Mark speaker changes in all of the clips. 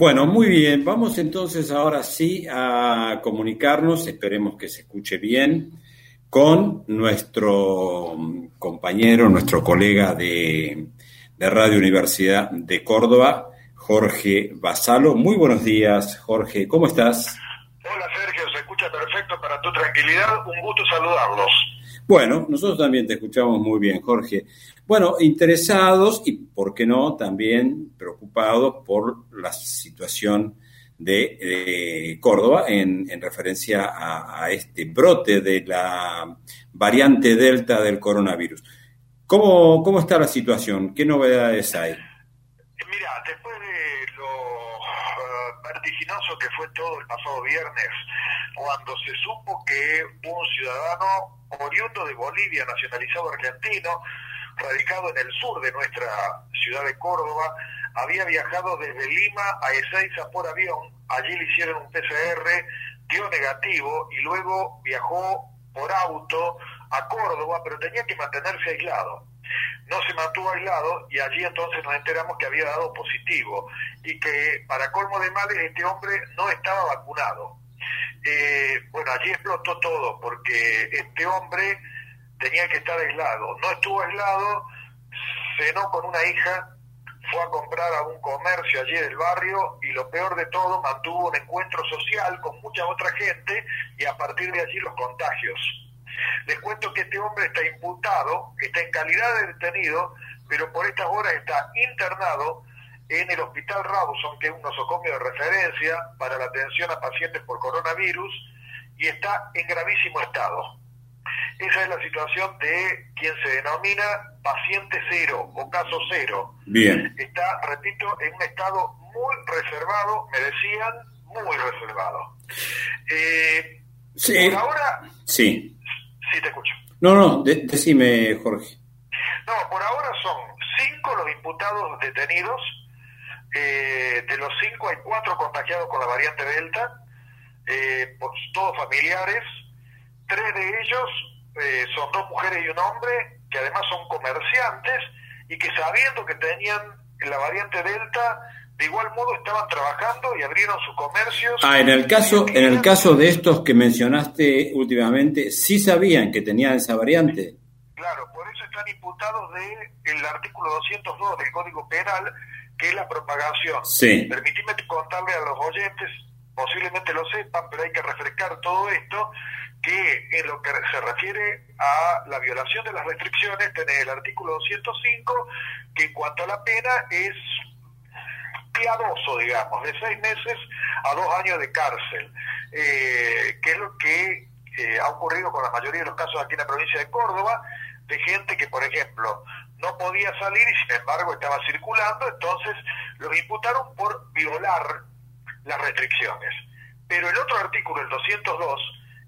Speaker 1: Bueno, muy bien. Vamos entonces ahora sí a comunicarnos, esperemos que se escuche bien, con nuestro compañero, nuestro colega de, Radio Universidad de Córdoba, Jorge Basalo. Muy buenos días, Jorge. ¿Cómo estás?
Speaker 2: Hola, Sergio. Se escucha perfecto para tu tranquilidad. Un gusto saludarlos.
Speaker 1: Bueno, nosotros también te escuchamos muy bien, Jorge. Bueno, interesados y, ¿por qué no?, también preocupados por la situación de, Córdoba en, referencia a, este brote de la variante Delta del coronavirus. ¿Cómo, cómo está la situación? ¿Qué novedades hay?
Speaker 2: Mira, después de lo uh, vertiginoso que fue todo el pasado viernes, cuando se supo que un ciudadano oriundo de Bolivia, nacionalizado argentino, radicado en el sur de nuestra ciudad de Córdoba, había viajado desde Lima a Ezeiza por avión, allí le hicieron un PCR, dio negativo y luego viajó por auto a Córdoba, pero tenía que mantenerse aislado. No se mantuvo aislado y allí entonces nos enteramos que había dado positivo y que para colmo de males este hombre no estaba vacunado. Eh, bueno, allí explotó todo porque este hombre tenía que estar aislado. No estuvo aislado, cenó con una hija, fue a comprar a un comercio allí del barrio y lo peor de todo, mantuvo un encuentro social con mucha otra gente y a partir de allí los contagios. Les cuento que este hombre está imputado, está en calidad de detenido, pero por estas horas está internado en el Hospital Rawson, que es un nosocomio de referencia para la atención a pacientes por coronavirus, y está en gravísimo estado. Esa es la situación de quien se denomina paciente cero o caso cero.
Speaker 1: Bien.
Speaker 2: Está, repito, en un estado muy reservado, me decían, muy reservado.
Speaker 1: Eh, sí.
Speaker 2: Por ahora...
Speaker 1: Sí.
Speaker 2: Sí, te escucho.
Speaker 1: No, no, decime, Jorge.
Speaker 2: No, por ahora son cinco los imputados detenidos eh, de los cinco hay cuatro contagiados con la variante Delta, eh, todos familiares. Tres de ellos eh, son dos mujeres y un hombre, que además son comerciantes y que sabiendo que tenían la variante Delta, de igual modo estaban trabajando y abrieron sus comercios.
Speaker 1: Ah, en el caso, en el caso de estos que mencionaste últimamente, ¿sí sabían que tenían esa variante?
Speaker 2: Claro, por eso están imputados del artículo 202 del Código Penal, que es la propagación.
Speaker 1: Sí.
Speaker 2: Permitime contarle a los oyentes, posiblemente lo sepan, pero hay que refrescar todo esto, que en lo que se refiere a la violación de las restricciones, tenés el artículo 205, que en cuanto a la pena es piadoso, digamos, de seis meses a dos años de cárcel, eh, que es lo que eh, ha ocurrido con la mayoría de los casos aquí en la provincia de Córdoba, de gente que, por ejemplo, no podía salir y sin embargo estaba circulando, entonces los imputaron por violar las restricciones. Pero el otro artículo, el 202,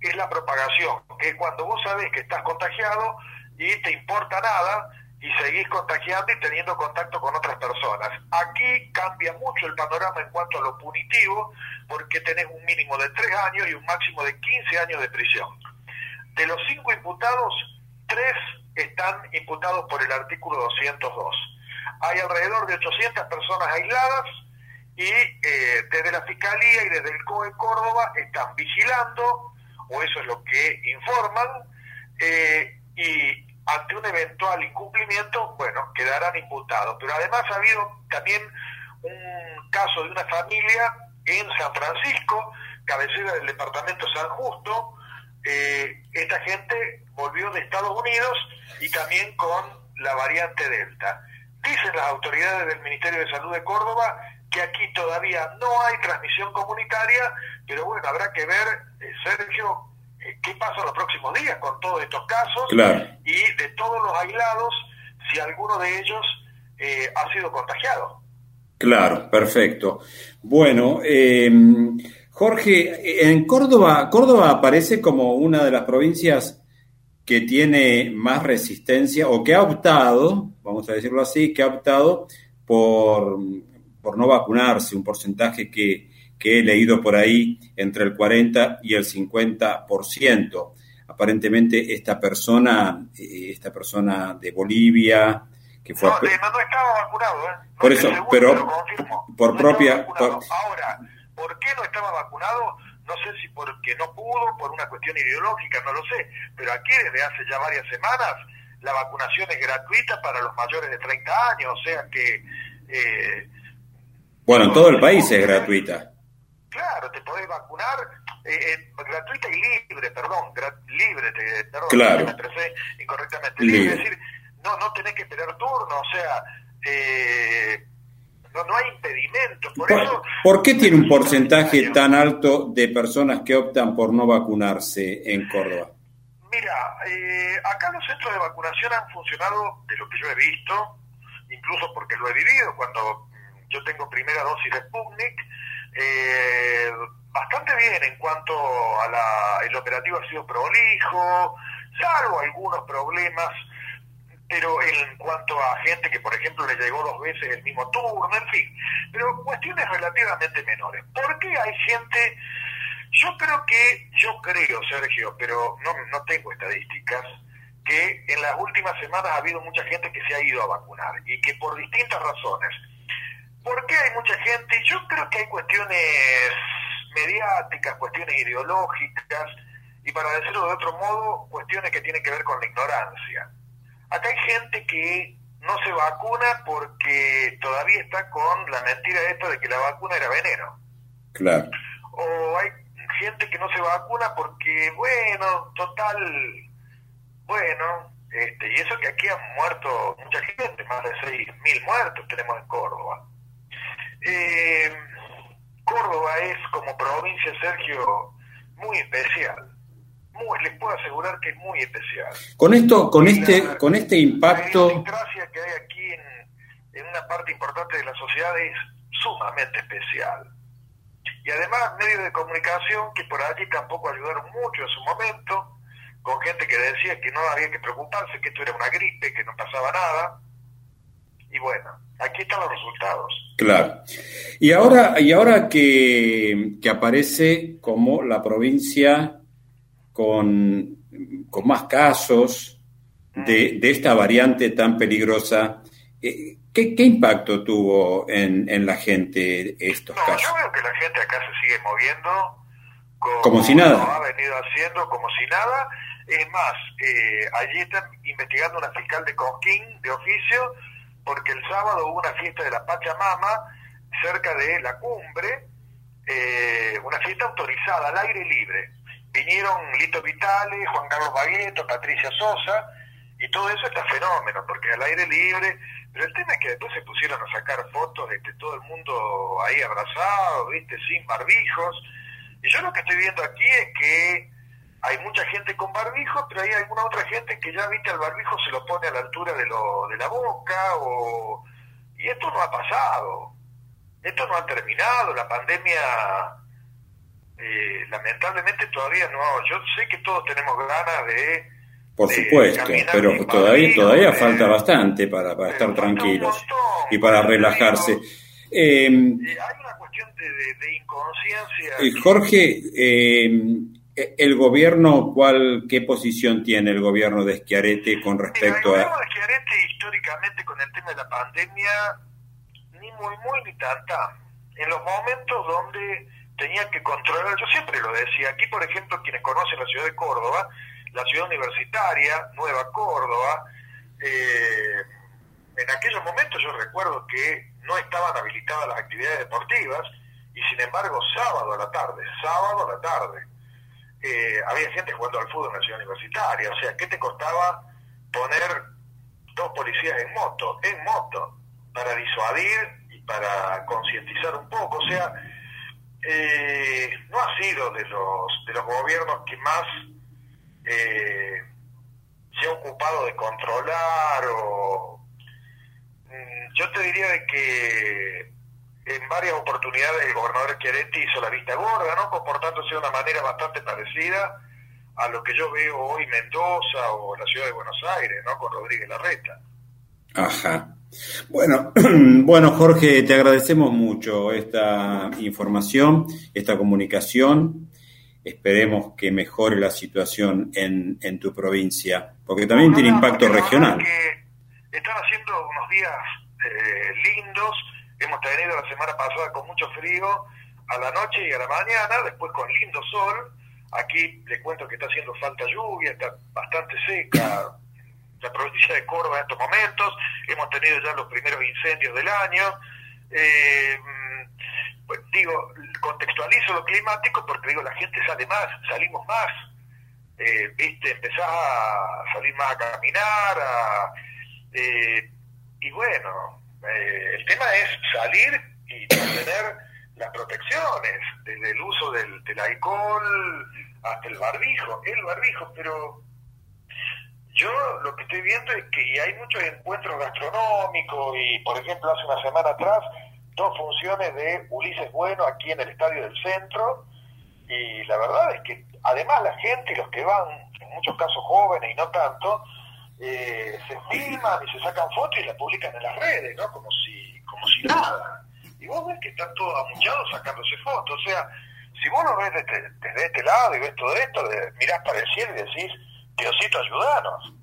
Speaker 2: es la propagación, que es cuando vos sabés que estás contagiado y te importa nada y seguís contagiando y teniendo contacto con otras personas. Aquí cambia mucho el panorama en cuanto a lo punitivo, porque tenés un mínimo de tres años y un máximo de 15 años de prisión. De los cinco imputados, tres están imputados por el artículo 202. Hay alrededor de 800 personas aisladas y eh, desde la Fiscalía y desde el COE Córdoba están vigilando, o eso es lo que informan, eh, y ante un eventual incumplimiento, bueno, quedarán imputados. Pero además ha habido también un caso de una familia en San Francisco, cabecera del departamento San Justo, eh, esta gente volvió de Estados Unidos y también con la variante Delta. Dicen las autoridades del Ministerio de Salud de Córdoba que aquí todavía no hay transmisión comunitaria, pero bueno, habrá que ver, eh, Sergio, eh, qué pasa los próximos días con todos estos casos y de todos los aislados, si alguno de ellos ha sido contagiado.
Speaker 1: Claro, perfecto. Bueno, eh, Jorge, en Córdoba, Córdoba aparece como una de las provincias que tiene más resistencia o que ha optado, vamos a decirlo así, que ha optado por, por no vacunarse, un porcentaje que, que he leído por ahí entre el 40 y el 50%. Aparentemente esta persona, eh, esta persona de Bolivia, Que fue
Speaker 2: no, no, estaba vacunado, ¿eh?
Speaker 1: por eso, pero por propia...
Speaker 2: Ahora, ¿por qué no estaba vacunado? No sé si porque no pudo, por una cuestión ideológica, no lo sé, pero aquí desde hace ya varias semanas la vacunación es gratuita para los mayores de 30 años, o sea que... Eh,
Speaker 1: bueno, en todo el país es gratuita.
Speaker 2: Claro, te podés vacunar eh, eh, gratuita y libre, perdón, libre, te, perdón,
Speaker 1: claro.
Speaker 2: me expresé incorrectamente. Libre. Es decir, no, no tenés que esperar turno, o sea, eh, no, no hay impedimento. Por, eso,
Speaker 1: ¿Por qué tiene un porcentaje tan alto de personas que optan por no vacunarse en Córdoba?
Speaker 2: Mira, eh, acá los centros de vacunación han funcionado, de lo que yo he visto, incluso porque lo he vivido cuando yo tengo primera dosis de Sputnik, eh, bastante bien en cuanto a la, el operativo ha sido prolijo, salvo algunos problemas, pero en cuanto a gente que por ejemplo le llegó dos veces el mismo turno, en fin, pero cuestiones relativamente menores. ¿Por qué hay gente? Yo creo que, yo creo, Sergio, pero no, no tengo estadísticas, que en las últimas semanas ha habido mucha gente que se ha ido a vacunar y que por distintas razones. ¿Por qué hay mucha gente? Yo creo que hay cuestiones mediáticas, cuestiones ideológicas y para decirlo de otro modo, cuestiones que tienen que ver con la ignorancia. Acá hay gente que no se vacuna porque todavía está con la mentira esta de que la vacuna era veneno.
Speaker 1: Claro.
Speaker 2: O hay gente que no se vacuna porque, bueno, total, bueno, este, y eso que aquí han muerto mucha gente, más de 6.000 muertos tenemos en Córdoba. Eh, Córdoba es como provincia, Sergio, muy especial. Muy, les puedo asegurar que es muy especial.
Speaker 1: Con esto, con este, con este impacto.
Speaker 2: La democracia que hay aquí en, en una parte importante de la sociedad es sumamente especial. Y además medios de comunicación que por allí tampoco ayudaron mucho en su momento, con gente que decía que no había que preocuparse, que esto era una gripe, que no pasaba nada. Y bueno, aquí están los resultados.
Speaker 1: Claro. Y ahora, y ahora que, que aparece como la provincia con, con más casos de, de, esta variante tan peligrosa, eh, ¿qué, ¿qué, impacto tuvo en, en la gente estos
Speaker 2: no,
Speaker 1: casos?
Speaker 2: Yo veo que la gente acá se sigue moviendo como,
Speaker 1: como si nada.
Speaker 2: ha venido haciendo como si nada. Es más, eh, allí están investigando una fiscal de Conquín de oficio porque el sábado hubo una fiesta de la Pachamama cerca de la cumbre, eh, una fiesta autorizada, al aire libre. Vinieron Lito Vitale, Juan Carlos Bagueto, Patricia Sosa, y todo eso está fenómeno, porque al aire libre, pero el tema es que después se pusieron a sacar fotos de todo el mundo ahí abrazado, viste, sin barbijos, y yo lo que estoy viendo aquí es que hay mucha gente con barbijo, pero hay alguna otra gente que ya, viste, al barbijo se lo pone a la altura de, lo, de la boca, o... y esto no ha pasado, esto no ha terminado, la pandemia eh, lamentablemente todavía no, yo sé que todos tenemos ganas de...
Speaker 1: Por supuesto, pero todavía, todavía falta bastante para, para estar tranquilos montón, y para relajarse.
Speaker 2: Eh, hay una cuestión de, de, inconsciencia.
Speaker 1: Jorge, eh, el gobierno, ¿cuál, ¿qué posición tiene el gobierno de Schiaretti con respecto
Speaker 2: Mira, el gobierno de Schiaretti históricamente con el tema de la pandemia, ni muy muy ni tanta. En los momentos donde tenía que controlar, yo siempre lo decía, aquí por ejemplo quienes conocen la ciudad de Córdoba, la ciudad universitaria, Nueva Córdoba, eh, en aquellos momentos yo recuerdo que no estaban habilitadas las actividades deportivas y sin embargo sábado a la tarde, sábado a la tarde, eh, había gente jugando al fútbol en la ciudad universitaria, o sea, ¿qué te costaba poner dos policías en moto, en moto, para disuadir y para concientizar un poco? O sea, eh, no ha sido de los, de los gobiernos que más eh, se ha ocupado de controlar o... Mm, yo te diría de que en varias oportunidades el gobernador Schiaretti hizo la vista gorda, ¿no? comportándose de una manera bastante parecida a lo que yo veo hoy en Mendoza o la ciudad de Buenos Aires, ¿no? con Rodríguez Larreta.
Speaker 1: Ajá. Bueno, bueno, Jorge, te agradecemos mucho esta información, esta comunicación. Esperemos que mejore la situación en, en tu provincia, porque también no, tiene impacto regional.
Speaker 2: Que, están haciendo unos días eh, lindos, hemos tenido la semana pasada con mucho frío a la noche y a la mañana, después con lindo sol, aquí les cuento que está haciendo falta lluvia, está bastante seca la provincia de Córdoba en estos momentos, hemos tenido ya los primeros incendios del año, eh, pues digo, contextualizo lo climático porque digo, la gente sale más, salimos más, eh, viste, empezás a salir más a caminar, a, eh, y bueno, eh, el tema es salir y tener las protecciones, desde el uso del, del alcohol hasta el barbijo, el barbijo, pero yo lo que estoy viendo es que hay muchos encuentros gastronómicos y, por ejemplo, hace una semana atrás, dos funciones de Ulises Bueno aquí en el Estadio del Centro y la verdad es que además la gente y los que van, en muchos casos jóvenes y no tanto, eh, se filman y se sacan fotos y las publican en las redes, ¿no? Como si, como si nada. Y vos ves que están todos amuchados sacándose fotos. O sea, si vos lo ves desde, desde este lado y ves todo esto, mirás para el cielo y decís, Diosito, ayúdanos.